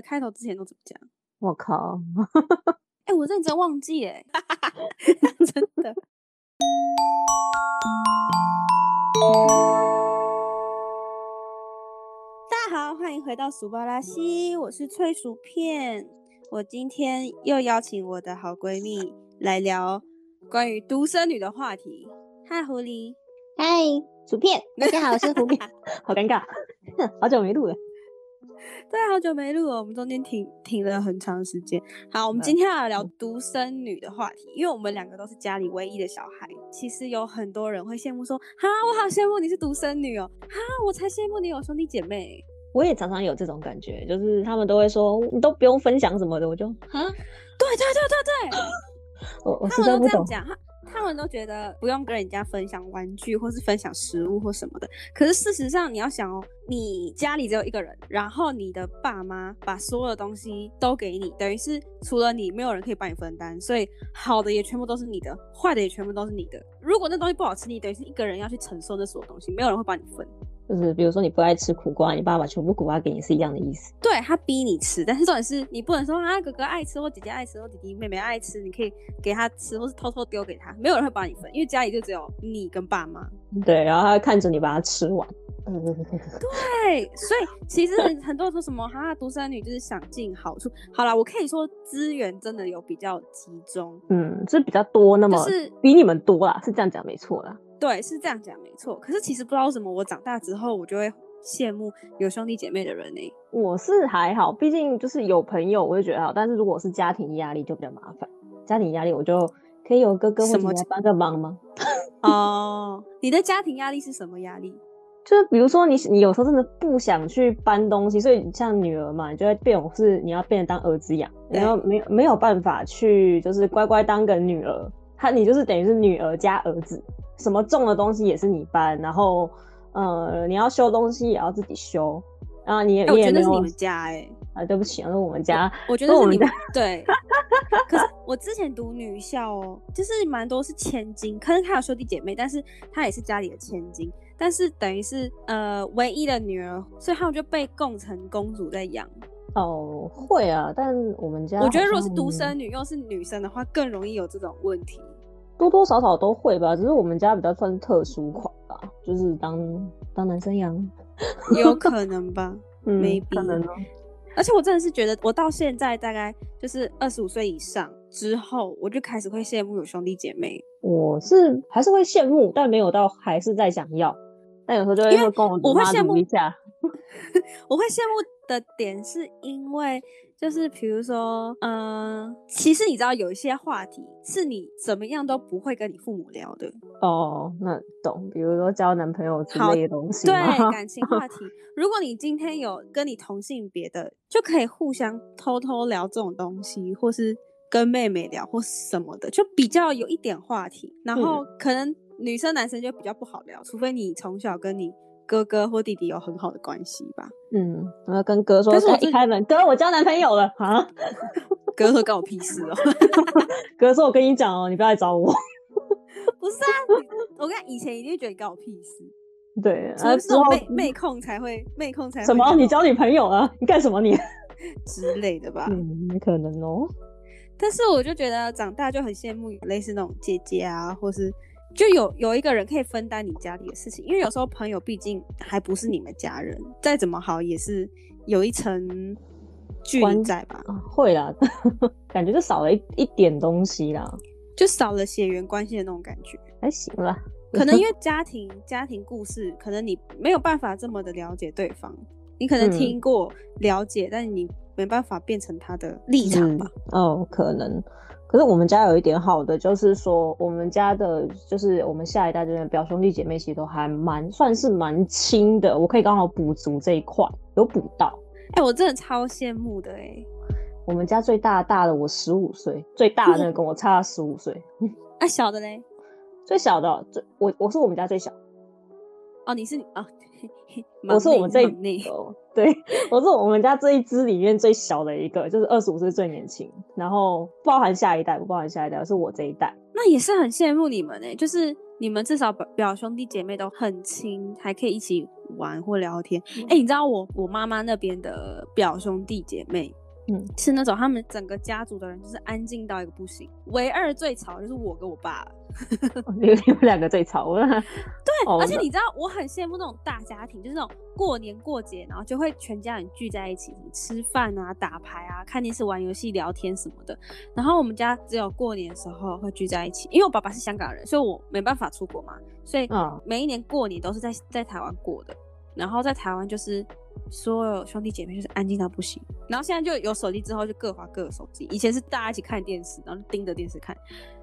的开头之前都怎么讲？我靠！哎、我认真忘记哎，真的。大家好，欢迎回到苏巴拉西，我是脆薯片。我今天又邀请我的好闺蜜来聊关于独生女的话题。嗨，狐狸。嗨，薯片，大家好，我是胡片，好尴尬，好久没录了。对，好久没录了，我们中间停停了很长时间。好，我们今天要来聊独生女的话题，因为我们两个都是家里唯一的小孩。其实有很多人会羡慕说，哈，我好羡慕你是独生女哦，哈，我才羡慕你有兄弟姐妹。我也常常有这种感觉，就是他们都会说你都不用分享什么的，我就哈，对对对对对，我我他们实在不懂。都这样讲，他们都觉得不用跟人家分享玩具或是分享食物或什么的。可是事实上，你要想哦，你家里只有一个人，然后你的爸妈把所有的东西都给你，等于是除了你，没有人可以帮你分担，所以好的也全部都是你的，坏的也全部都是你的。如果那东西不好吃，你等于是一个人要去承受那所有东西，没有人会帮你分。就是比如说你不爱吃苦瓜，你爸爸全部苦瓜给你是一样的意思。对他逼你吃，但是重点是你不能说啊，哥哥爱吃或姐姐爱吃或弟弟妹妹爱吃，你可以给他吃，或是偷偷丢给他，没有人会帮你分，因为家里就只有你跟爸妈。对，然后他会看着你把它吃完。嗯，对，所以其实很很多人说什么哈，独生女就是想尽好处。好啦，我可以说资源真的有比较集中，嗯，是比较多，那么就是比你们多啦，是这样讲没错啦。对，是这样讲没错。可是其实不知道为什么，我长大之后我就会羡慕有兄弟姐妹的人呢、我是还好，毕竟就是有朋友，我就觉得好。但是如果是家庭压力就比较麻烦，家庭压力我就可以有哥哥姐姐来帮个忙吗？哦，你的家庭压力是什么压力？就是比如说你你有时候真的不想去搬东西，所以像女儿嘛，你就会变成是你要变成当儿子养，然后没有没有办法去就是乖乖当个女儿，他你就是等于是女儿加儿子，什么重的东西也是你搬，然后呃你要修东西也要自己修，然后你也、哎我你也没有觉得是你们家哎、啊，对不起啊，那是我们家，我觉得是你们家对。可是我之前读女校哦，就是蛮多是千金，可是她有兄弟姐妹，但是她也是家里的千金，但是等于是呃唯一的女儿，所以他们就被供成公主在养。哦会啊，但我们家我觉得如果是独生女又是女生的话，更容易有这种问题。多多少少都会吧，只是我们家比较算特殊款吧，就是当当男生养，有 可能吧。嗯 Maybe 可能哦。而且我真的是觉得，我到现在大概就是二十五岁以上之后，我就开始会羡慕有兄弟姐妹，我是还是会羡慕，但没有到还是在想要。但有时候就会跟我妈我会羡慕撸一下，我会羡慕的点是因为，就是比如说，嗯、其实你知道有一些话题是你怎么样都不会跟你父母聊的，哦，那懂，比如说交男朋友之好类的东西对感 情话题。如果你今天有跟你同性别的，就可以互相偷偷聊这种东西，或是跟妹妹聊或什么的，就比较有一点话题。然后可能女生男生就比较不好聊，除非你从小跟你哥哥或弟弟有很好的关系吧。嗯，然后跟哥说，但是我一开门，哥，我交男朋友了啊！哥说干我屁事哦。哥说，我跟你讲哦，你不要来找我。不是啊，我跟以前一定会觉得你干我屁事，对，除啊之后非是那种妹妹控才会妹控才会什么？你交女朋友了？你干什么你？之类的吧。嗯，可能哦。但是我就觉得长大就很羡慕类似那种姐姐啊，或是就有有一个人可以分担你家里的事情，因为有时候朋友毕竟还不是你们家人，再怎么好也是有一层距离在吧，啊，会啦，感觉就少了一一点东西啦，就少了血缘关系的那种感觉。还行啦。可能因为 家庭家庭故事，可能你没有办法这么的了解对方，你可能嗯听过、了解，但你没办法变成他的立场吧。嗯。哦，可能。可是我们家有一点好的，就是说我们家的，就是我们下一代这边表兄弟姐妹，其实都还蛮算是蛮亲的。我可以刚好补足这一块，有补到。哎、我真的超羡慕的哎、我们家最大大的我十五岁，最大的那个跟我差十五岁，啊，小的嘞？最小的最我我是我们家最小，哦，你是哦，我是我们这一忙内哦，对，我是我们家这一支里面最小的一个，就是二十五岁最年轻，然后包含下一代，不包含下一代，是我这一代。那也是很羡慕你们哎、就是你们至少表表兄弟姐妹都很亲，还可以一起玩或聊天。嗯哎、你知道我我妈妈那边的表兄弟姐妹，嗯是那种他们整个家族的人就是安静到一个不行，唯二最吵的就是我跟我爸了。你你们两个最吵，我 对，对，而且你知道，我很羡慕那种大家庭，就是那种过年过节，然后就会全家人聚在一起，吃饭啊、打牌啊、看电视、玩游戏、聊天什么的。然后我们家只有过年的时候会聚在一起，因为我爸爸是香港人，所以我没办法出国嘛，所以嗯每一年过年都是在在台湾过的。然后在台湾就是所有兄弟姐妹就是安静到不行。然后现在就有手机之后就各划各的手机，以前是大家一起看电视，然后就盯着电视看。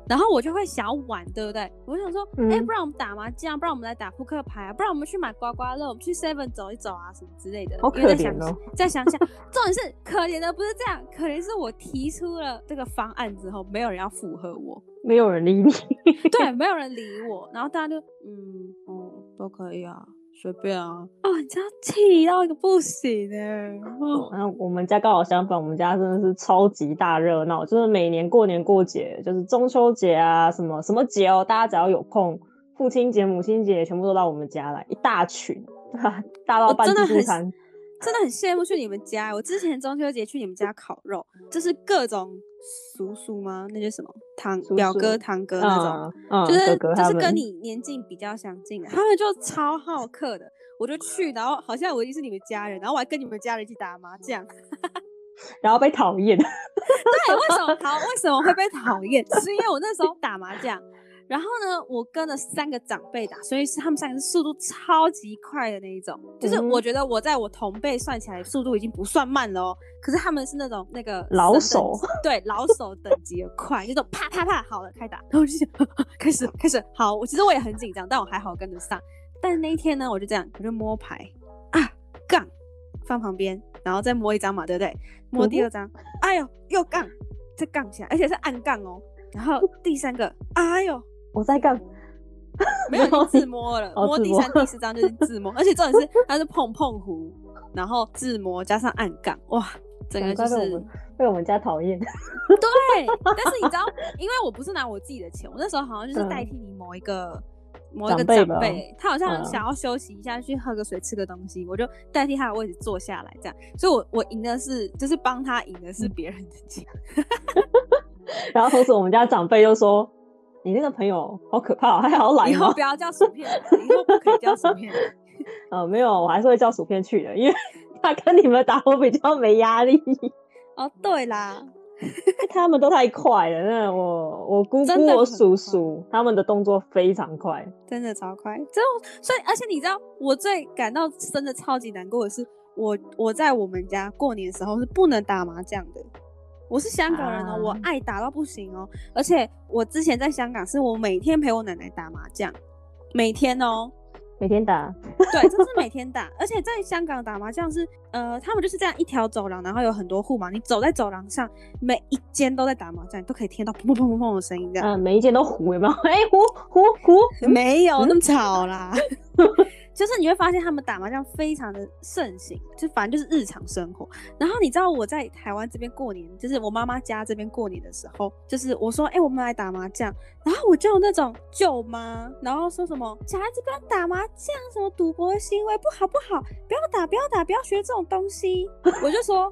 然后我就会想要玩，对不对？我就想说，哎、嗯不然我们打麻将，不然我们来打扑克牌啊，不然我们去买刮刮乐，我们去 Seven 走一走啊，什么之类的。好可怜哦再想想，重点是可怜的不是这样，可怜是我提出了这个方案之后，没有人要附和我，没有人理你。对，没有人理我，然后大家就嗯哦都可以啊，随便啊。哦，你知道气到一个不行哎、哦，然后我们家刚好相反，我们家真的是超级大热闹，就是每年过年过节，就是中秋节啊，什么什么节哦，大家只要有空，父亲节、母亲节全部都到我们家来，一大群？大到办我真的很自助餐，真的很羡慕去你们家。我之前中秋节去你们家烤肉，就是各种叔叔吗？那些什么堂叔表哥、堂哥那种。就是就是跟你年纪比较相近的，他们就超好客的。我就去，然后好像我已经是你们家人，然后我还跟你们家人一起打麻将。然后被讨厌，对，为什么好？为什么会被讨厌？是因为我那时候打麻将，然后呢，我跟了三个长辈打，所以是他们三个是速度超级快的那一种。就是我觉得我在我同辈算起来速度已经不算慢了哦，可是他们是那种那个老手对老手等级的快，那种啪啪啪好了开打，然后我就想 开始开始好，我其实我也很紧张，但我还好跟得上。但是那一天呢，我就这样，我就摸牌啊杠放旁边，然后再摸一张嘛，对不对？摸第二张，哎呦又杠，再杠起来，而且是暗杠哦。然后第三个，哎呦，我在干，没有你自摸了，摸摸第三、第四张就是自摸，而且重点是它是碰碰胡，然后自摸加上暗杠，哇，整个就是被我们家讨厌，对。但是你知道，因为我不是拿我自己的钱，我那时候好像就是嗯代替你某一个。某一个长辈他好像嗯想要休息一下，去喝个水、吃个东西，我就代替他的位置坐下来，这样。所以我，我赢的是，就是帮他赢的嗯是别人的钱。然后同时我们家长辈又说：“你那个朋友好可怕哦，还好懒吗以后不要叫薯片，以后不可以叫薯片了。？”呃，没有，我还是会叫薯片去的，因为 他跟你们打，我比较没压力。哦，对啦，他们都太快了，那我我姑姑、我叔叔他们的动作非常快。真的超快。这所以，而且你知道，我最感到真的超级难过的是，我我在我们家过年的时候是不能打麻将的。我是香港人哦，我啊爱打到不行哦。而且我之前在香港，是我每天陪我奶奶打麻将，每天哦。每天打，对，就是每天打，而且在香港打麻将是，呃，他们就是这样一条走廊，然后有很多户嘛，你走在走廊上，每一间都在打麻将，你都可以听到砰砰砰砰砰的声音，这样。嗯、每一间都糊，有没有？哎、糊糊糊，没有那么吵啦，就是你会发现他们打麻将非常的盛行，就反正就是日常生活。然后你知道我在台湾这边过年，就是我妈妈家这边过年的时候，就是我说，哎、我们来打麻将，然后我就有那种舅妈，然后说什么小孩子不要打麻将，什么赌博的行为不好不好，不要打不要打，不要学这种东西。我就说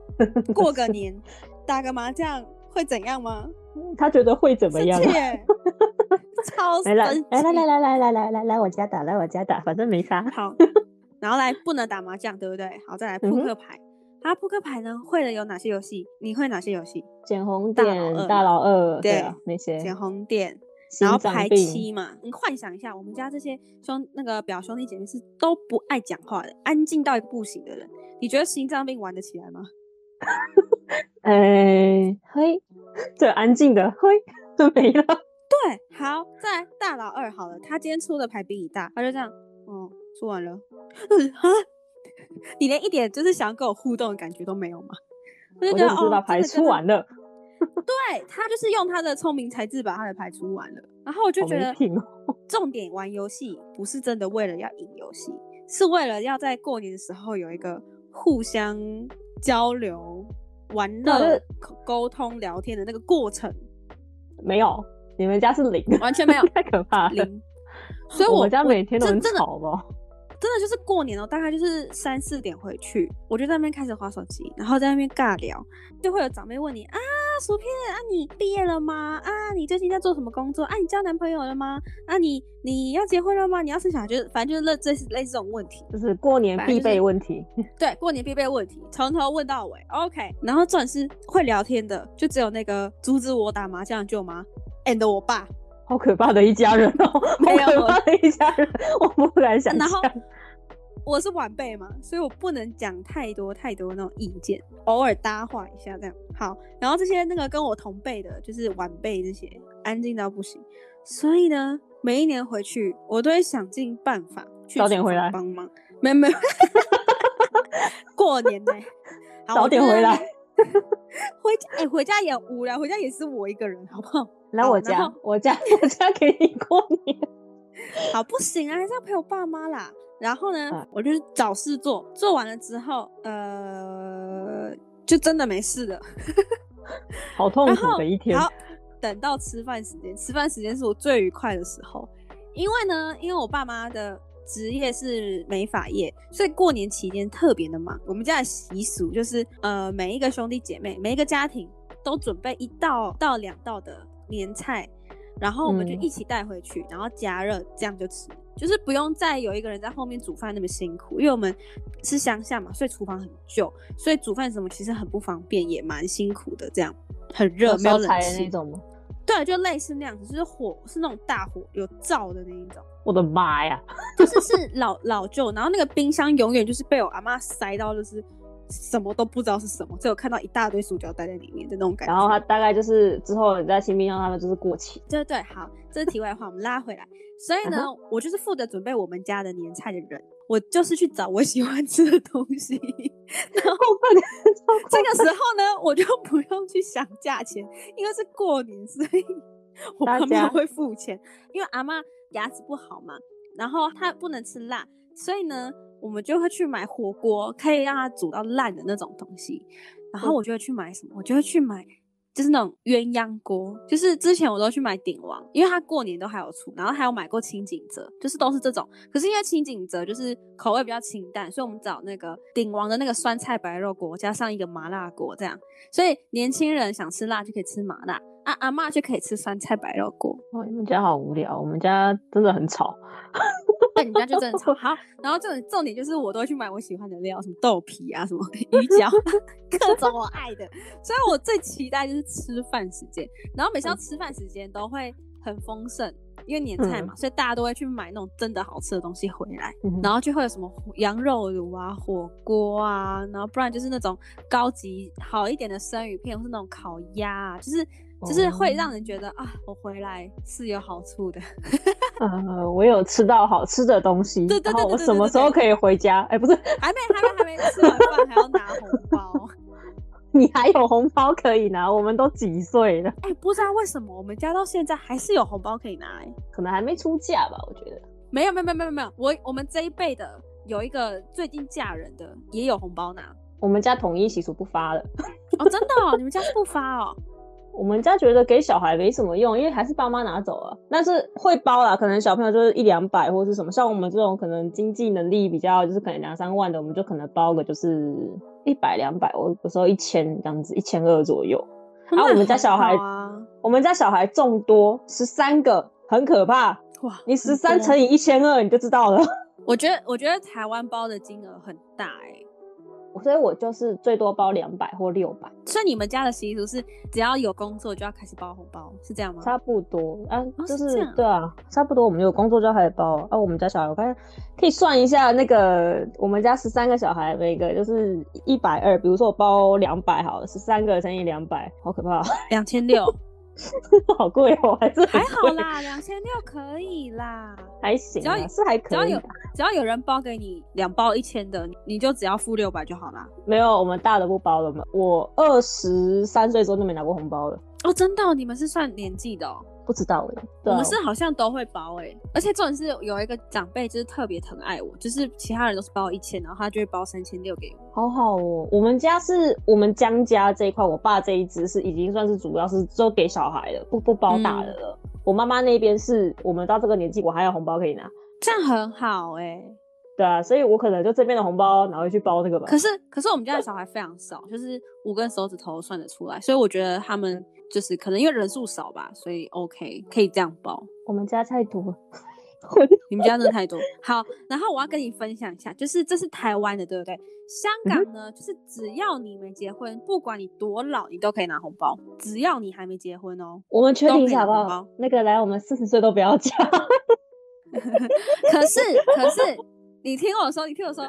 过个年打个麻将会怎样吗？他觉得会怎么样超来来来来来来来来来来来我家打，来我家打，反正没差。好，然后来不能打麻将，对不对？好，再来扑克牌。啊，扑克牌呢会的有哪些游戏？你会哪些游戏？捡红点、二大佬二，对那些捡红点，然后排七嘛。你幻想一下，我们家这些兄那个表兄弟姐妹是都不爱讲话的，安静到一个不行的人。你觉得心脏病玩得起来吗？哎，嘿，最安静的，嘿，就没了。对，好，再来大佬二好了，他今天出的牌比你大，他就这样，哦，出完了，啊，你连一点就是想要跟我互动的感觉都没有吗？我就觉得哦，把牌出完了，对他就是用他的聪明才智把他的牌出完了，然后我就觉得。重点玩游戏不是真的为了要赢游戏，是为了要在过年的时候有一个互相交流、玩乐沟通、聊天的那个过程，没有，你们家是零，完全没有 太可怕了。零。所以我我们家每天都很吵吧？真的就是过年哦，大概就是三四点回去，我就在那边开始划手机，然后在那边尬聊，就会有长辈问你啊，薯片啊，你毕业了吗？啊，你最近在做什么工作？啊，你交男朋友了吗？啊，你你要结婚了吗？你要生小孩？就是反正就是类类似类似这种问题，就是过年必备问题。对，过年必备问题，从头问到尾，OK。然后重点是会聊天的，就只有那个阻止我打麻将的舅妈 and 我爸，好可怕的一家人哦，好没有可怕的一家人，我不敢想然后象。我是晚辈嘛，所以我不能讲太多太多那种意见，偶尔搭话一下这样。好，然后这些那个跟我同辈的，就是晚辈这些，安静到不行。所以呢，每一年回去，我都会想尽办法去早点回来帮忙。没有没有，过年呢、好早点回来。回家哎、回家也无聊，回家也是我一个人，好不好？来我家，我家，我家给你过年。好，不行啊，还是要陪我爸妈啦。然后呢，嗯我就是找事做，做完了之后，呃，就真的没事了。好痛苦的一天。好，等到吃饭时间，吃饭时间是我最愉快的时候，因为呢，因为我爸妈的职业是美发业，所以过年期间特别的忙。我们家的习俗就是，呃，每一个兄弟姐妹，每一个家庭都准备一道到两道的年菜，然后我们就嗯一起带回去，然后加热，这样就吃。就是不用再有一个人在后面煮饭那么辛苦，因为我们是乡下嘛，所以厨房很旧，所以煮饭什么其实很不方便，也蛮辛苦的。这样很热，没有冷气，种吗？对，就类似那样子，就是火是那种大火有灶的那一种，我的妈呀！就是是老老旧，然后那个冰箱永远就是被我阿妈塞到就是什么都不知道是什么，只有看到一大堆塑胶袋在里面的那种感觉。然后它大概就是之后你在新冰箱，他们就是过期。对对，好，这是题外话，我们拉回来。所以呢，嗯我就是负责准备我们家的年菜的人，我就是去找我喜欢吃的东西。然后这个时候呢，我就不用去想价钱，因为是过年，所以我爸妈会付钱。因为阿妈牙齿不好嘛，然后她不能吃辣，所以呢，我们就会去买火锅，可以让它煮到烂的那种东西。然后我就会去买什么？我就会去买。就是那种鸳鸯锅，就是之前我都去买鼎王，因为它过年都还有出，然后还有买过清景泽，就是都是这种。可是因为清景泽就是口味比较清淡，所以我们找那个鼎王的那个酸菜白肉锅，加上一个麻辣锅这样。所以年轻人想吃辣就可以吃麻辣，啊阿妈就可以吃酸菜白肉锅。哦，你们家好无聊，我们家真的很吵。那你们家就真的超 好。然后重点重点就是我都会去买我喜欢的料，什么豆皮啊，什么 鱼 饺，各种我爱的。所以我最期待就是吃饭时间，然后每次到吃饭时间都会很丰盛，因为年菜嘛，所以大家都会去买那种真的好吃的东西回来。嗯然后就会有什么羊肉卤啊、火锅啊，然后不然就是那种高级好一点的生鱼片，或是那种烤鸭啊，就是就是会让人觉得啊，我回来是有好处的。呃，我有吃到好吃的东西，对对对然后我对对对对什么时候可以回家？哎，不是，还没还没还没吃完饭还要拿红包，你还有红包可以拿，我们都几岁了，哎、不知道为什么我们家到现在还是有红包可以拿、哎，可能还没出嫁吧？我觉得。没有没有没有没有没有，我我们这一辈的有一个最近嫁人的也有红包拿，我们家统一习俗不发了。哦，真的哦，你们家是不发哦？我们家觉得给小孩没什么用，因为还是爸妈拿走了。但是会包啦，可能小朋友就是一两百或是什么，像我们这种可能经济能力比较就是可能两三万的，我们就可能包个就是一百两百，我有时候一千这样子，一千二左右。然后我们家小孩我们家小孩众多，十三个，很可怕。哇，你十三乘以一千二，你就知道了。我觉得我觉得台湾包的金额很大哎、所以我就是最多包两百或六百，所以你们家的习俗是只要有工作就要开始包红包，是这样吗？差不多啊，就是对啊，差不多。我们有工作就要开始包啊。我们家小孩，我看可以算一下，那个我们家十三个小孩，每个就是一百二。比如说我包两百好了，十三个乘以两百，好可怕，两千六，好贵哦，还是还好，啦，两千六可以啦。还行啊，只要有是还可以只要有。只要有人包给你两包一千的，你就只要付六百就好啦。没有，我们大的不包了嘛。我二十三岁之后就没拿过红包了，哦，真的哦、你们是算年纪的哦。不知道哎、对啊我们是好像都会包哎、而且重点是有一个长辈就是特别疼爱我，就是其他人都是包一千，然后他就会包三千六给我。好好哦，我们家是我们江家这一块，我爸这一支是已经算是主要是都给小孩了，不不包大的了。我妈妈那边是我们到这个年纪，我还有红包可以拿。这样很好哎、对啊，所以我可能就这边的红包拿回去包那个吧。可是可是我们家的小孩非常少，就是五根手指头算得出来，所以我觉得他们就是可能因为人数少吧，所以 OK 可以这样包。我们家太多了，你们家真的太多。好，然后我要跟你分享一下，就是这是台湾的，对不对？香港呢，就是只要你没结婚，不管你多老，你都可以拿红包，只要你还没结婚哦。我们确定一下好不？好那个来，我们四十岁都不要讲。可是可是，你听我说，你听我说。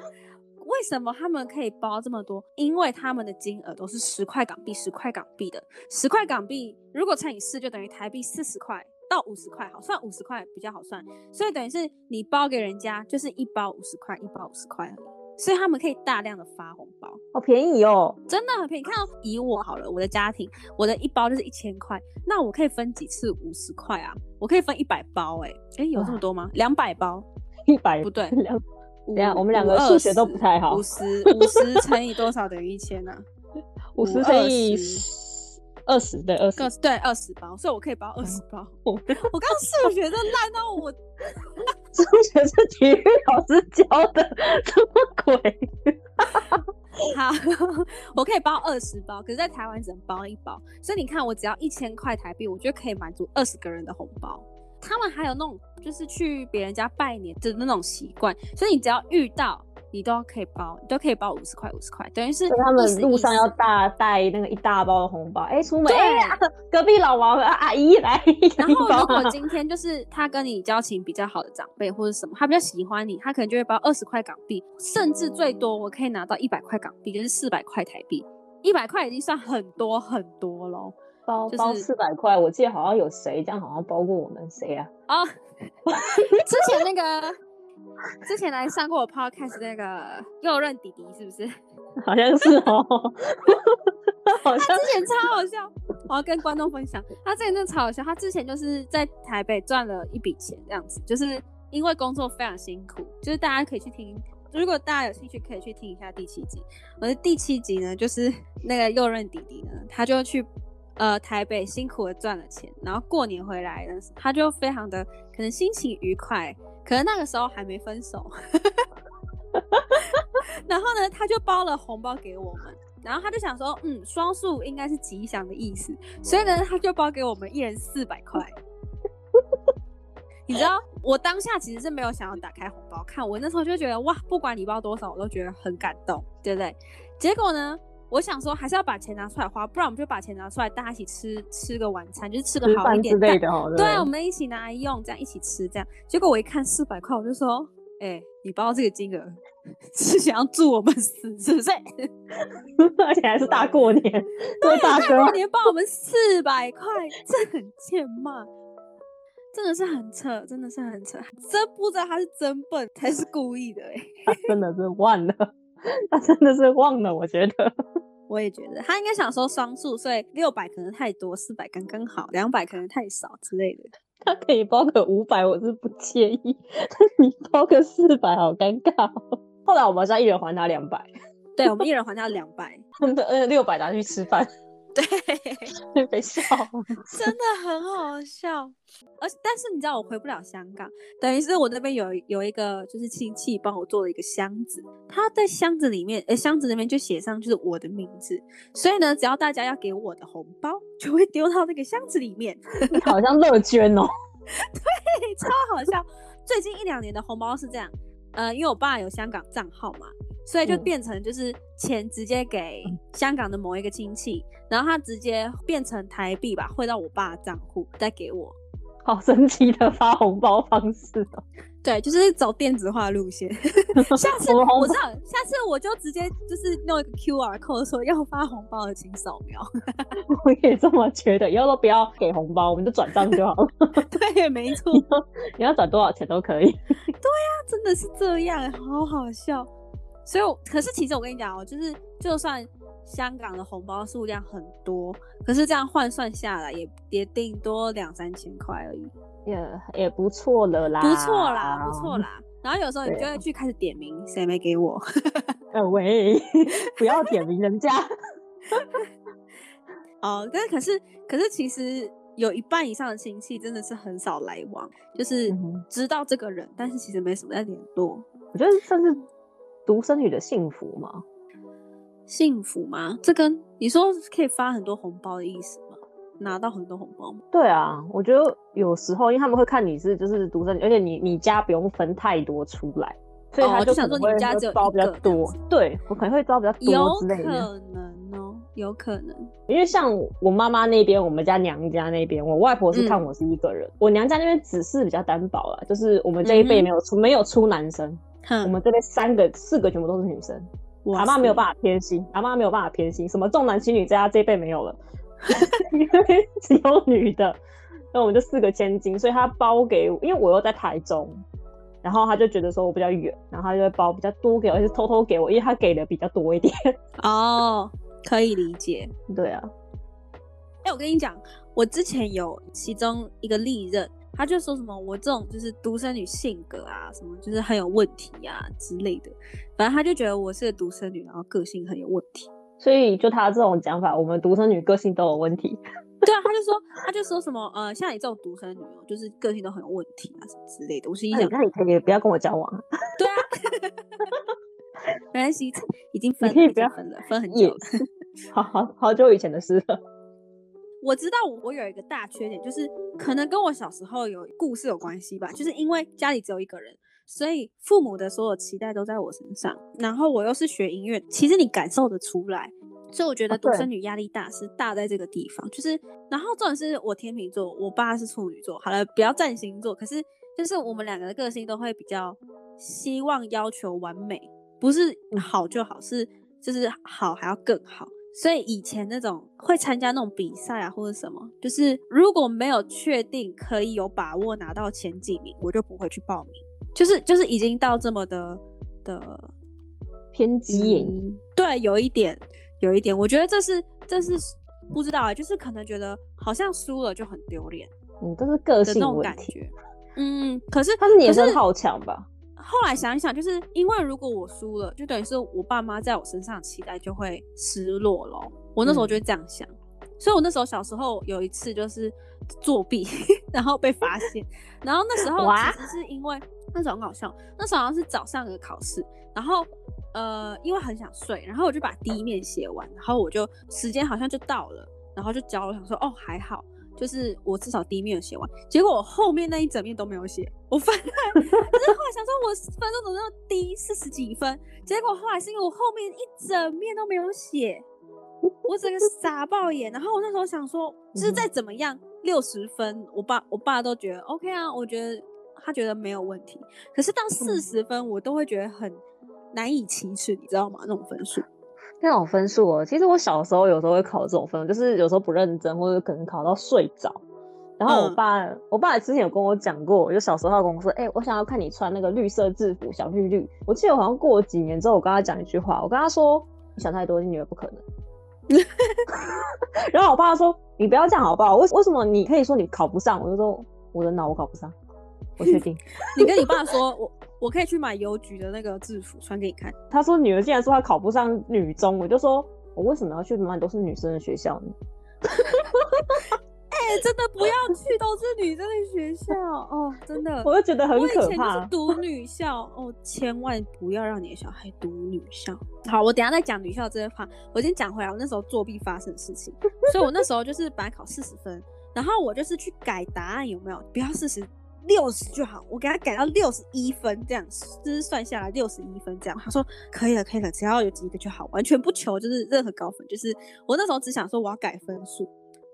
为什么他们可以包这么多？因为他们的金额都是十块港币，十块港币的，十块港币如果乘以四，就等于台币四十块到五十块，好算五十块比较好算，所以等于是你包给人家就是一包五十块，一包五十块而已，所以他们可以大量的发红包，好便宜哦！真的很便宜。看到以我好了，我的家庭，我的一包就是一千块，那我可以分几次五十块啊？我可以分一百包、欸，哎哎，有这么多吗？两百包？一百不对 两五等一下我们两个五数学都不太好五十五十乘以多少等于一千呢？五十乘以二十，对二十。对二十包，所以我可以包二十包。我 我刚刚数学真的烂到我，数学是体育老师教的，什么鬼？好，我可以包二十包，可是在台湾只能包一包，所以你看我只要一千块台币，我觉得可以满足二十个人的红包。他们还有那种就是去别人家拜年的那种习惯，所以你只要遇到你都可以包，你都可以包五十块五十块，等于是他们路上要大带那个一大包的红包，哎、出门对哎、呀隔壁老王啊阿姨来然后如果今天就是他跟你交情比较好的长辈或者什么，他比较喜欢你，他可能就会包二十块港币，甚至最多我可以拿到一百块港币，就是四百块台币。一百块已经算很多很多喽。就是包包四百块，我记得好像有谁这样好像包过我们谁啊？哦，之前那个之前来上过我 podcast 那个右任弟弟是不是？好像是哦，好像之前超好笑，我要跟观众分享，他之前真的超好笑。他之前就是在台北赚了一笔钱，这样子，就是因为工作非常辛苦，就是大家可以去听。如果大家有兴趣，可以去听一下第七集。我的第七集呢，就是那个右任弟弟呢，他就去呃台北辛苦的赚了钱，然后过年回来呢，他就非常的可能心情愉快，可能那个时候还没分手，然后呢，他就包了红包给我们。然后他就想说，嗯，双数应该是吉祥的意思，所以呢，他就包给我们一人四百块。你知道，我当下其实是没有想要打开红包看，我那时候就觉得哇，不管你包多少，我都觉得很感动，对不对？结果呢，我想说还是要把钱拿出来花，不然我们就把钱拿出来，大家一起吃吃个晚餐，就是吃个好一点之类的哦。对，我们一起拿来用，这样一起吃，这样。结果我一看四百块，我就说，哎、你包这个金额 是想要祝我们死是不是？而且还是大过年，对大过年包我们四百块，这很贱嘛，真的是很扯，真的是很扯，真不知道他是真笨还是故意的哎、他真的是忘了，他真的是忘了，我觉得。我也觉得他应该想说双数，所以六百可能太多，四百刚刚好，两百可能太少之类的。他可以包个五百，我是不介意，但你包个四百，好尴尬、哦。后来我们再一人还他两百，对，我们一人还他两百，他们的呃六百拿去吃饭，对，被笑。真的很好笑。而且，但是你知道我回不了香港，等于是我那边有有一个就是亲戚帮我做了一个箱子，他在箱子里面，呃，箱子里面就写上就是我的名字，所以呢，只要大家要给我的红包，就会丢到那个箱子里面，你好像乐捐哦，对超好笑。最近一两年的红包是这样，呃，因为我爸有香港账号嘛，所以就嗯变成就是钱直接给香港的某一个亲戚，然后他直接变成台币吧，汇到我爸的账户，再给我。好神奇的发红包方式哦。对，就是走电子化路线。下次我我知道，下次我就直接就是弄一个 QR code 说要发红包的请扫描。我也这么觉得，以后都不要给红包，我们就转账就好了。对，没错，你要转多少钱都可以。对呀真的是这样，好好笑。所以我，可是其实我跟你讲哦，就是就算香港的红包数量很多，可是这样换算下来也也顶多两三千块而已，也也不错了啦，不错啦，不错。啦。然后有时候你就会去开始点名，谁没给我？呃喂，不要点名人家。哦，但是可是可是其实有一半以上的亲戚真的是很少来往，就是知道这个人，但是其实没什么在联络。我觉得算是独生女的幸福吗。幸福吗？这跟你说可以发很多红包的意思吗？拿到很多红包吗？对啊，我觉得有时候，因为他们会看你是就是独生女，而且你你家不用分太多出来，所以他哦就想说你家只有包比较多子。对我可能会包比较多之类的。可能哦，有可能。因为像我妈妈那边，我们家娘家那边，我外婆是看嗯我是一个人，我娘家那边只是比较单薄啦，就是我们这一辈没有出、没有出男生，哼，我们这边三个四个全部都是女生，哇阿妈没有塞办法偏心，阿妈没有办法偏心，什么重男轻女这家这一辈没有了，因为只有女的，那我们就四个千金，所以她包给我，因为我又在台中，然后她就觉得说我比较远，然后她就会包比较多给我，而且偷偷给我，因为她给的比较多一点。哦，可以理解。对啊，哎、我跟你讲，我之前有其中一个历任，他就说什么我这种就是独生女性格啊，什么就是很有问题啊之类的，反正他就觉得我是个独生女，然后个性很有问题。所以就他这种讲法，我们独生女个性都有问题。对啊，他就说他就说什么呃，像你这种独生女哦，就是个性都很有问题啊什么之类的。我心里想，那你可以不要跟我交往啊，对啊，没关系，已经分了，已可以不要经分了，分很久了。好好好久以前的事了。我知道我有一个大缺点，就是可能跟我小时候有故事有关系吧，就是因为家里只有一个人，所以父母的所有期待都在我身上。然后我又是学音乐，其实你感受得出来，所以我觉得独生女压力大是大在这个地方。就是，然后重点是我天秤座，我爸是处女座，好了，不要占星座，可是就是我们两个的个性都会比较希望要求完美，不是好就好，是就是好还要更好。所以以前那种会参加那种比赛啊，或者什么，就是如果没有确定可以有把握拿到前几名，我就不会去报名。就是就是已经到这么的的偏激对，有一点，有一点，我觉得这是这是不知道啊，就是可能觉得好像输了就很丢脸嗯，这是个的性那种感。觉。嗯，可是他是你也可是是好强吧？后来想一想，就是因为如果我输了，就等于是我爸妈在我身上期待就会失落咯。我那时候嗯就会这样想，所以我那时候小时候有一次就是作弊，然后被发现，然后那时候其实是因为那时候很搞笑，那时候好像是早上的考试，然后呃因为很想睡，然后我就把第一面写完，然后我就时间好像就到了，然后就交了，我想说哦还好。就是我至少第一面有写完，结果我后面那一整面都没有写，我翻开，可是后来想说我分数怎么那么低，四十几分，结果后来是因为我后面一整面都没有写，我整个傻爆眼。然后我那时候想说，就是再怎么样六十分，我爸我爸都觉得 OK 啊，我觉得他觉得没有问题。可是到四十分，我都会觉得很难以启齿，你知道吗？那种分数。那种分数哦，其实我小时候有时候会考这种分数，就是有时候不认真，或者可能考到睡着。然后我嗯爸，我爸之前有跟我讲过，就小时候他跟我说，哎、我想要看你穿那个绿色制服，小绿绿。我记得我好像过了几年之后，我跟他讲一句话，我跟他说，你想太多，你女儿不可能。然后我爸说，你不要这样好不好？为为什么你可以说你考不上？我就说我的脑我考不上，我确定。你跟你爸说，我我可以去买邮局的那个制服穿给你看。他说女儿竟然说她考不上女中，我就说我为什么要去满满都是女生的学校呢？哎、真的不要去，都是女生的学校哦，真的。我就觉得很我以前就可怕是。读女校哦，千万不要让你的小孩读女校。好，我等下再讲女校这些话。我先讲回来，我那时候作弊发生的事情，所以我那时候就是本来考四十分，然后我就是去改答案，有没有？不要四十。六十就好，我给他改到六十一分，这样就是算下来六十一分这样。他说可以了，可以了，只要有几个就好，完全不求就是任何高分。就是我那时候只想说我要改分数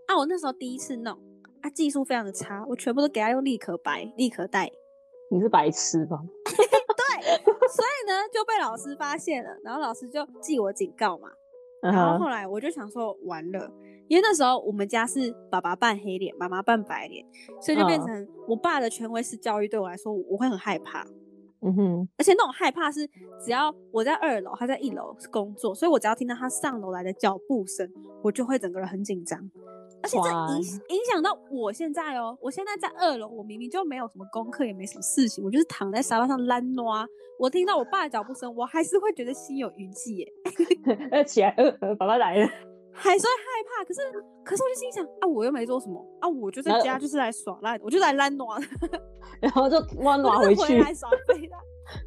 啊，我那时候第一次弄啊，技术非常的差，我全部都给他用立可白、立可带，你是白痴吧？对所以呢就被老师发现了，然后老师就记我警告嘛。嗯然后后，来我就想说完了，因为那时候我们家是爸爸扮黑脸，妈妈扮白脸，所以就变嗯成我爸的权威式教育对我来说，我会很害怕。嗯哼，而且那种害怕是，只要我在二楼，他在一楼工作，所以我只要听到他上楼来的脚步声，我就会整个人很紧张。而且这影影响到我现在哦，我现在在二楼，我明明就没有什么功课，也没什么事情，我就是躺在沙发上懒挪。我听到我爸的脚步声，我还是会觉得心有余悸耶。呃，起来，爸爸来了。还是会害怕。可是，可是我就心想啊，我又没做什么啊，我就在家就是来耍赖的，我就来懒暖，然后就弯暖回去，来耍废的。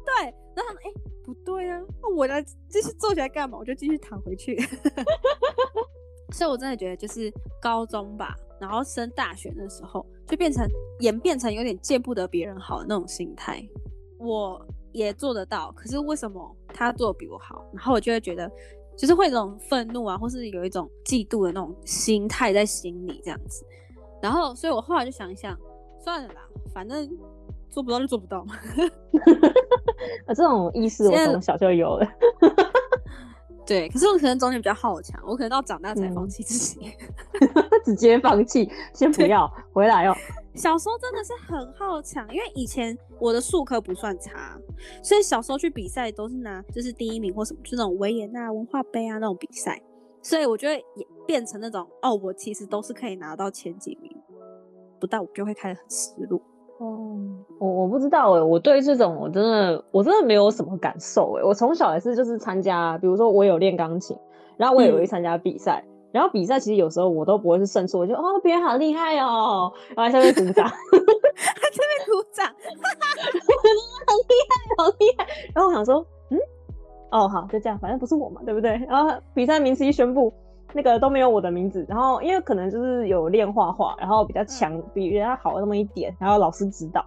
对，然后哎，不对啊，那我来继续坐起来干嘛？我就继续躺回去。所以，我真的觉得就是高中吧，然后升大学的时候，就变成演变成有点见不得别人好的那种心态。我也做得到，可是为什么他做的比我好？然后我就会觉得，就是会有种愤怒啊，或是有一种嫉妒的那种心态在心里这样子。然后，所以我后来就想一想，算了啦，反正做不到就做不到嘛。啊，这种意识我从小就有了。对，可是我可能中间比较好强，我可能到长大才放弃自己，直接放弃，先不要回来哦。小时候真的是很好强，因为以前我的数科不算差，所以小时候去比赛都是拿就是第一名或什么，就那种维也纳文化杯啊那种比赛，所以我觉得也变成那种哦，我其实都是可以拿到前几名，不到我就会开始很失落。哦，我我不知道哎，我对这种我真的我真的没有什么感受哎。我从小也是就是参加，比如说我有练钢琴，然后我也有去参加比赛，然后比赛其实有时候我都不会是胜出，我就哦别人好厉害哦，然后下面鼓掌，在那边鼓掌，我觉得好厉害好厉害。然后我想说，嗯，哦好就这样，反正不是我嘛，对不对？然后比赛名次一宣布。那个都没有我的名字，然后因为可能就是有练画画，然后比较强，比人家好那么一点，然后老师指导，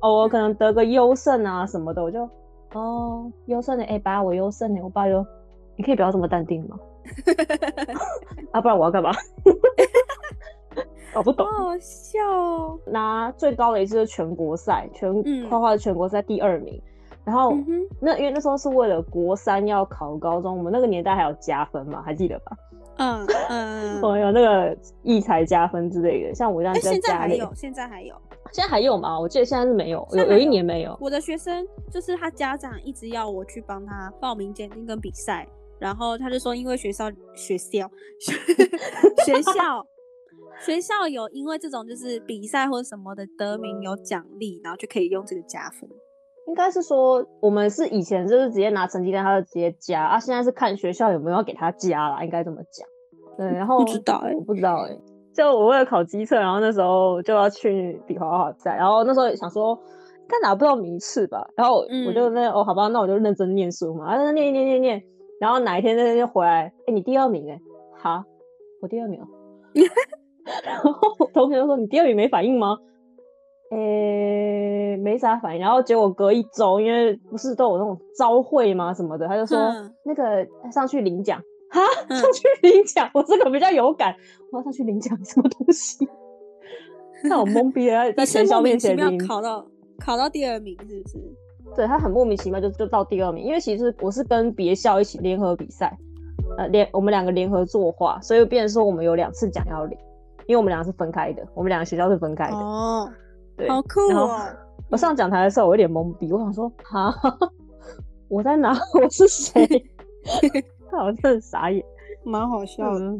哦，我可能得个优胜啊什么的，我就哦优胜的，哎爸我优胜的，我爸就你可以不要这么淡定吗？啊不然我要干嘛？搞不懂，好笑哦。拿最高的一次是全国赛，全画画的全国赛第二名，然后那因为那时候是为了国三要考高中，我们那个年代还有加分嘛，还记得吧？嗯嗯，我 有那个艺才加分之类的，像我这样在现在还有，现在还有，现在还有吗？我记得现在是没有，有有一年没有。我的学生就是他家长一直要我去帮他报名鉴定跟比赛，然后他就说因为学校学校 学校 学校有因为这种就是比赛或者什么的得名有奖励，然后就可以用这个加分。应该是说，我们是以前就是直接拿成绩单，他就直接加啊。现在是看学校有没有要给他加啦，应该这么讲。对，然后不知道哎，我不知道哎。就我为了考机测，然后那时候就要去比画画赛，然后那时候想说，应该拿不到名次吧。然后我就那哦，好吧，那我就认真念书嘛，啊，念念念念。然后哪一天那天就回来，哎，你第二名哎，好，我第二名。然后同学就说，你第二名没反应吗？诶，没啥反应，然后结果隔一周，因为不是都有那种招会吗？什么的，他就说那个上去领奖，哈，上去领奖，我这个比较有感，我要上去领奖，什么东西？那我 懵逼了，在学校面前领，考到考到第二名是不是？对他很莫名其妙就就到第二名，因为其实我是跟别校一起联合比赛，呃，联我们两个联合作画，所以变成说我们有两次奖要领，因为我们两个是分开的，我们两个学校是分开的哦。好酷哦！我上讲台的时候，我有点懵逼，我想说，哈，我在哪？我是谁？他 好像傻眼，蛮好笑的，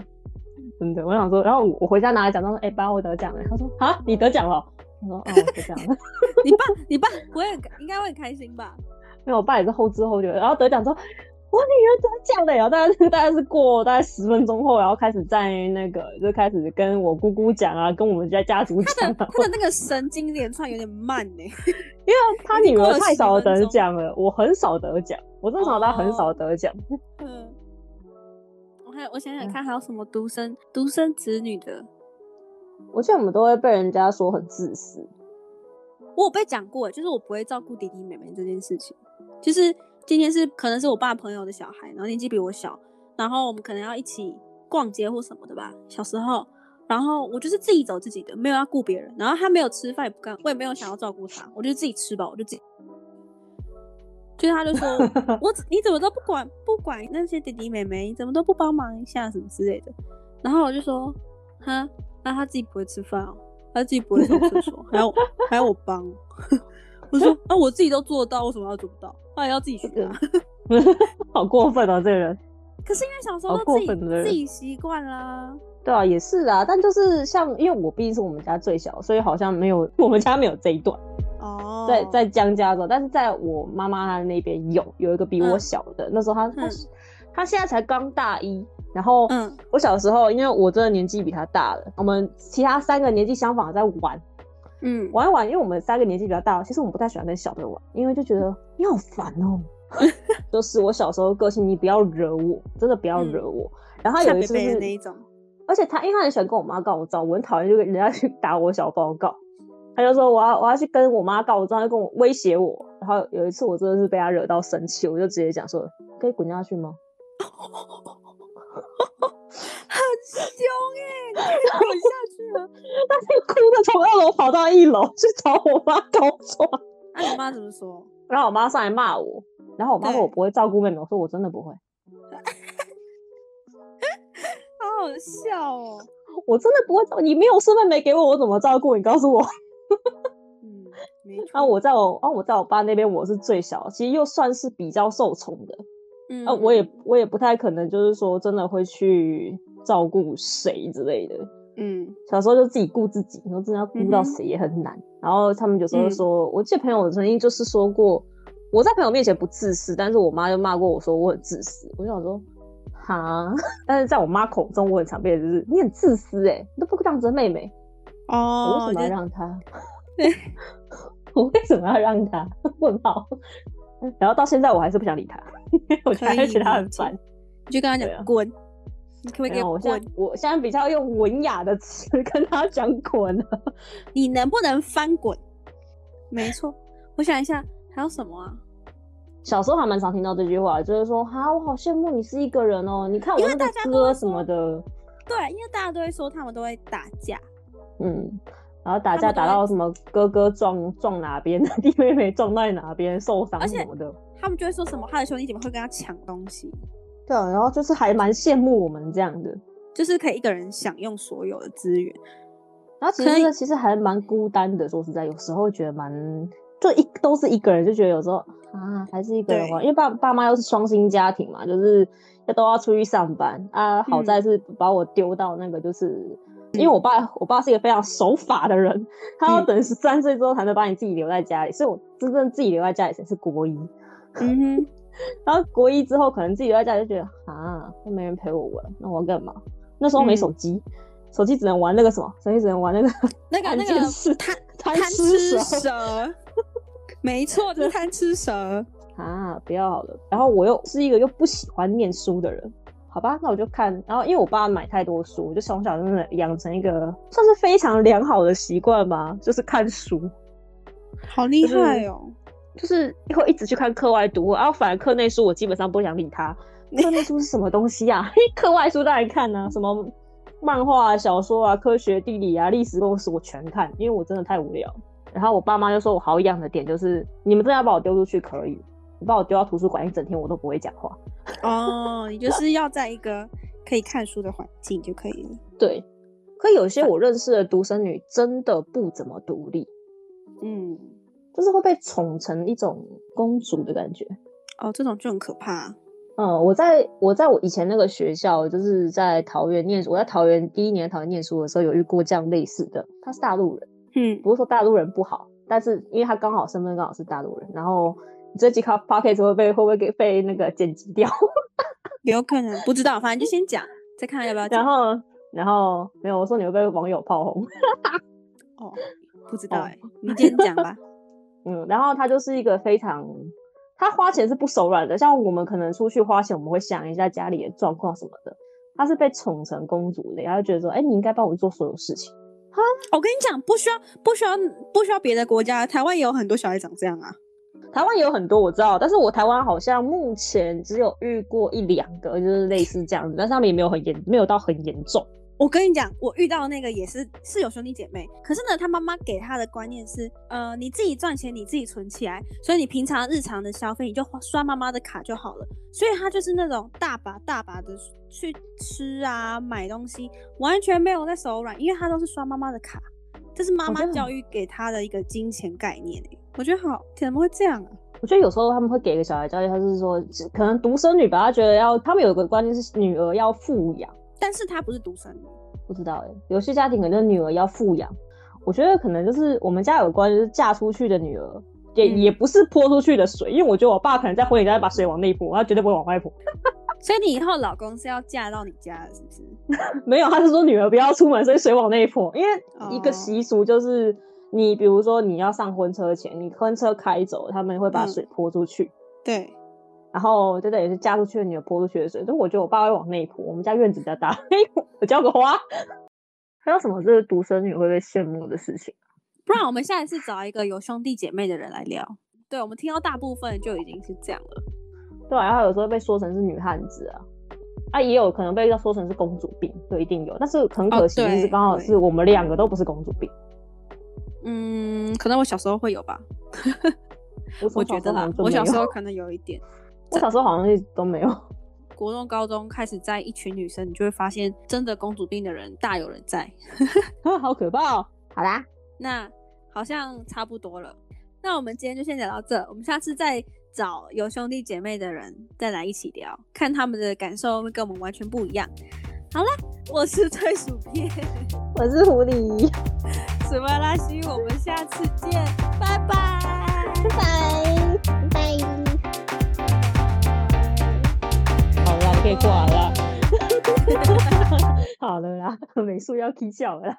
真的。我想说，然后我回家拿来奖状说，哎，爸，我得奖了。他说，啊，你得奖了？我说，哦，得奖了。你爸，你爸不会应该会很开心吧？因为我爸也是后知后觉，然后得奖之后。我女儿得奖了呀！大概大概是过大概十分钟后，然后开始在那个就开始跟我姑姑讲啊，跟我们家家族讲。他的他的那个神经连串有点慢呢，因为他女儿太少得奖了，我很少得奖，我正常他很少得奖。嗯，我还我想想看还有什么独生独生子女的，我记得我们都会被人家说很自私。我有被讲过，就是我不会照顾弟弟妹妹这件事情，就是。今天是可能是我爸朋友的小孩，然后年纪比我小，然后我们可能要一起逛街或什么的吧。小时候，然后我就是自己走自己的，没有要顾别人。然后他没有吃饭也不干，我也没有想要照顾他，我就自己吃饱，我就自己。就是他就说 我你怎么都不管不管那些弟弟妹妹，怎么都不帮忙一下什么之类的。然后我就说，哼，那他自己不会吃饭哦，他自己不会上厕所，还要还要我帮。我说啊，我自己都做得到，为什么要做不到？他也要自己学啊，好过分哦，这个人。可是因为小时候都自己自己习惯啦。对啊，也是啊，但就是像，因为我毕竟是我们家最小，所以好像没有 我们家没有这一段哦。在在江家的时候，但是在我妈妈那边有有一个比我小的，那时候他他他现在才刚大一，然后，嗯我小时候因为我真的年纪比他大了，我们其他三个年纪相仿在玩嗯，玩一玩，因为我们三个年纪比较大，其实我们不太喜欢跟小的玩，因为就觉得你好烦哦。就是我小时候个性，你不要惹我，真的不要惹我。然后有一次是那一种，而且他因为他很喜欢跟我妈告状，我很讨厌就人家去打我小报告，他就说我要我要去跟我妈告状，他就跟我威胁我。然后有一次我真的是被他惹到生气，我就直接讲说可以滚下去吗？很凶哎、你下去了！他就哭着从二楼跑到一楼去找我妈告状，那、你妈怎么说？然后我妈上来骂我，然后我妈说我不会照顾妹妹，我说我真的不会，好好笑哦。我真的不会照，你没有生妹妹给我，我怎么照顾你？告诉我。嗯，没错。啊，我在我啊我在我爸那边我是最小，其实又算是比较受宠的。嗯啊，我也我也不太可能就是说真的会去照顾谁之类的。嗯小时候就自己顾自己，然后真的要顾到谁也很难。然后他们有时候嗯说，我记得朋友曾经就是说过，我在朋友面前不自私，但是我妈就骂过我说我很自私。我就想说，哈，但是在我妈口中，我很常被的就是你很自私哎、你都不让着妹妹哦，我哦，为什么要让她？对，我为什么要让她？问号。然后到现在我还是不想理他，我觉得她理解很烦。你就跟他讲滚，你可不可以给我我现在滚？我现在比较用文雅的词跟他讲滚了。你能不能翻滚？没错，我想一下还有什么啊？小时候还蛮常听到这句话，就是说哈，我好羡慕你是一个人哦，你看我因为那个大家都会歌什么的，对，因为大家都会说他们都会打架，嗯，然后打架打到什么哥哥撞撞哪边，弟妹妹撞在哪边受伤什么的，他们就会说什么他的兄弟姐妹会跟他抢东西，对啊，然后就是还蛮羡慕我们这样的，就是可以一个人享用所有的资源。然后其实这个其实还蛮孤单的，说实在，有时候会觉得蛮就一都是一个人，就觉得有时候啊还是一个人对玩，因为爸爸妈又是双薪家庭嘛，就是要都要出去上班啊。好嗯在是把我丢到那个就是。因为我爸，我爸是一个非常守法的人，他要嗯等十三岁之后才能把你自己留在家里，所以我真正自己留在家里才是国一。嗯哼，然后国一之后，可能自己留在家里就觉得啊，又没人陪我玩，那我要干嘛？那时候没嗯手机，手机只能玩那个什么，手机只能玩那个那个 那个键式贪贪吃蛇蛇，没错，就是贪吃蛇。啊，不要好了。然后我又是一个又不喜欢念书的人，好吧，那我就看。然后因为我爸买太多书，我就从小真的养成一个算是非常良好的习惯吧，就是看书，好厉害哦！就是会一直去看课外读物。然后反而课内书我基本上不想理他。课内书是什么东西啊？课外书当然看啊，什么漫画、啊、小说啊、科学、地理啊、历史、公史我全看，因为我真的太无聊。然后我爸妈就说我好养的点就是，你们真的要把我丢出去可以，你把我丢到图书馆一整天我都不会讲话。哦，你就是要在一个可以看书的环境就可以了。对，可有些我认识的独生女真的不怎么独立，嗯，就是会被宠成一种公主的感觉。哦，这种就很可怕。嗯，我在我在我以前那个学校，就是在桃园念书。我在桃园第一年桃园念书的时候，有遇过这样类似的。他是大陆人，嗯，不是说大陆人不好，但是因为他刚好身份刚好是大陆人，然后你这期靠 p o c a s t 会被会不会给被那个剪辑掉？有可能不知道，反正就先讲，再看要不要。然后然后没有，我说你会被网友炮轰。哦，不知道哎、你先讲吧。嗯，然后他就是一个非常，他花钱是不手软的。像我们可能出去花钱，我们会想一下家里的状况什么的。他是被宠成公主的，然后觉得说，哎、你应该帮我做所有事情。哈我跟你讲，不需要，不需要，不需要别的国家，台湾也有很多小孩长这样啊。台湾有很多我知道，但是我台湾好像目前只有遇过一两个，就是类似这样子，但是他们也没有很严，没有到很严重。我跟你讲，我遇到那个也是是有兄弟姐妹，可是呢，他妈妈给他的观念是，呃，你自己赚钱，你自己存起来，所以你平常日常的消费你就刷妈妈的卡就好了。所以他就是那种大把大把的去吃啊，买东西，完全没有在手软，因为他都是刷妈妈的卡，这是妈妈教育给他的一个金钱概念、欸、我觉得好，怎么会这样啊？我觉得有时候他们会给一个小孩教育，他是说，可能独生女吧，他觉得要，他们有一个观念是女儿要富养。但是他不是独生女，不知道哎、有些家庭可能女儿要富养，我觉得可能就是我们家有关，就是嫁出去的女儿也、嗯也不是泼出去的水，因为我觉得我爸可能在婚礼上把水往内泼，他绝对不会往外泼。所以你以后老公是要嫁到你家的，是不是？没有，他是说女儿不要出门，所以水往内泼。因为一个哦习俗就是，你比如说你要上婚车前，你婚车开走，他们会把嗯水泼出去，对，然后这等于是嫁出去的女儿泼出去的水。所以我觉得我爸会往内泼。我们家院子比较大，我浇个花。还有什么是独生女会被羡慕的事情？不然我们下一次找一个有兄弟姐妹的人来聊。对，我们听到大部分就已经是这样了。对啊，然后有时候被说成是女汉子啊，啊，也有可能被说成是公主病，对，一定有。但是很可惜，就是刚好是我们两个都不是公主病。嗯，可能我小时候会有吧，我觉得啦我小时候可能有一点。我小时候好像一直都没有。国中、高中开始在一群女生，你就会发现，真的公主病的人大有人在。啊，好可怕哦！好啦，那好像差不多了。那我们今天就先聊到这，我们下次再找有兄弟姐妹的人再来一起聊，看他们的感受会跟我们完全不一样。好啦，我是脆薯片，我是狐狸，史巴拉西，我们下次见，拜拜。拜拜拜。好了啦，你 可以挂了啦。好了啦，美术要踢笑了啦。